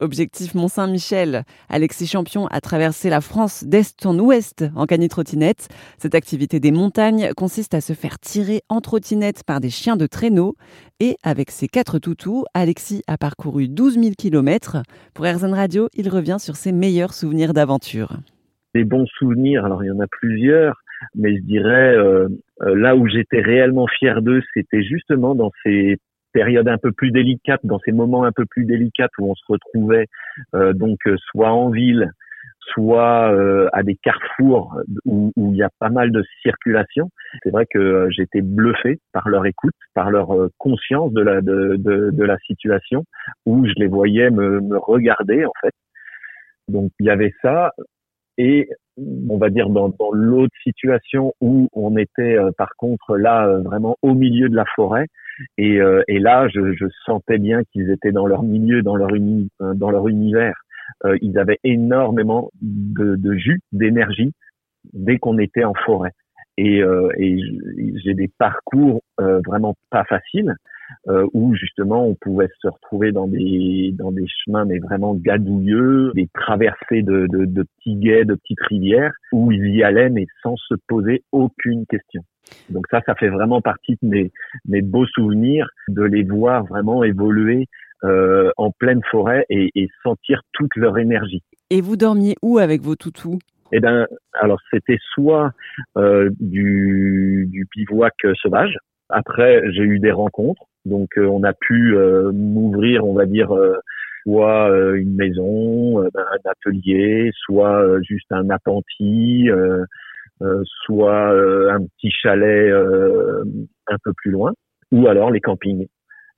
Objectif Mont-Saint-Michel. Alexis Champion a traversé la France d'est en ouest en cani-trottinette. Cette activité des montagnes consiste à se faire tirer en trottinette par des chiens de traîneau. Et avec ses quatre toutous, Alexis a parcouru 12 000 km. Pour RZN Radio, il revient sur ses meilleurs souvenirs d'aventure. Des bons souvenirs, alors il y en a plusieurs, mais je dirais euh, euh, là où j'étais réellement fier d'eux, c'était justement dans ces périodes un peu plus délicates, dans ces moments un peu plus délicats où on se retrouvait euh, donc soit en ville, soit à des carrefours où, il y a pas mal de circulation. C'est vrai que j'étais bluffé par leur écoute, par leur conscience de la de, de, de, la situation, où je les voyais me, me regarder en fait. Donc il y avait ça et on va dire dans, dans l'autre situation où on était euh, par contre là euh, vraiment au milieu de la forêt et, euh, et là je, sentais bien qu'ils étaient dans leur milieu dans leur leur univers. Ils avaient énormément de, de jus d'énergie dès qu'on était en forêt. Et j'ai des parcours vraiment pas faciles euh, où justement on pouvait se retrouver dans des dans des chemins mais vraiment gadouilleux, des traversées de, de, de petits guets, de petites rivières où ils y allaient mais sans se poser aucune question. Donc ça, ça fait vraiment partie de mes, mes beaux souvenirs de les voir vraiment évoluer euh, en pleine forêt et, et, sentir toute leur énergie. Et vous dormiez où avec vos toutous? Eh ben, alors c'était soit euh, du, du bivouac sauvage. Après, j'ai eu des rencontres donc euh, on a pu euh, m'ouvrir, on va dire, euh, soit une maison, un atelier, soit juste un appentis, soit un petit chalet un peu plus loin, ou alors les campings.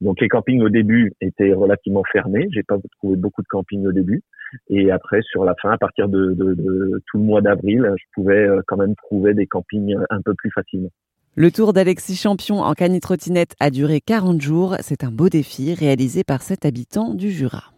Donc les campings au début étaient relativement fermés. J'ai pas trouvé beaucoup de campings au début. Et après, sur la fin, à partir de, de tout le mois d'avril, je pouvais quand même trouver des campings un peu plus facilement. Le tour d'Alexis Champion en cani-trottinette a duré 40 jours. C'est un beau défi réalisé par cet habitant du Jura.